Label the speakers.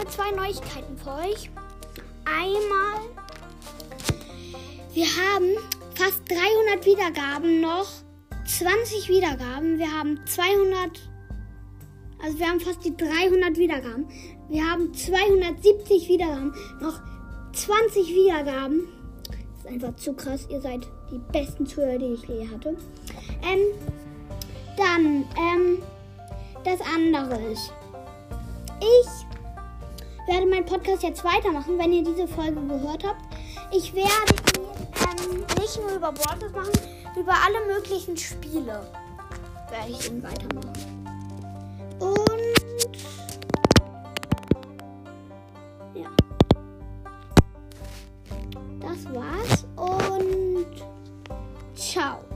Speaker 1: zwei Neuigkeiten für euch. Einmal, wir haben fast 300 Wiedergaben noch. 20 Wiedergaben. Wir haben 200, also wir haben fast die 300 Wiedergaben. Wir haben 270 Wiedergaben. Noch 20 Wiedergaben. Das ist einfach zu krass. Ihr seid die besten Zuhörer, die ich je hatte. Ähm, dann, ähm, das andere ist, ich werde meinen Podcast jetzt weitermachen, wenn ihr diese Folge gehört habt. Ich werde ihn ähm, nicht nur über Worte machen, über alle möglichen Spiele werde ich ihn weitermachen. Und ja. Das war's und ciao.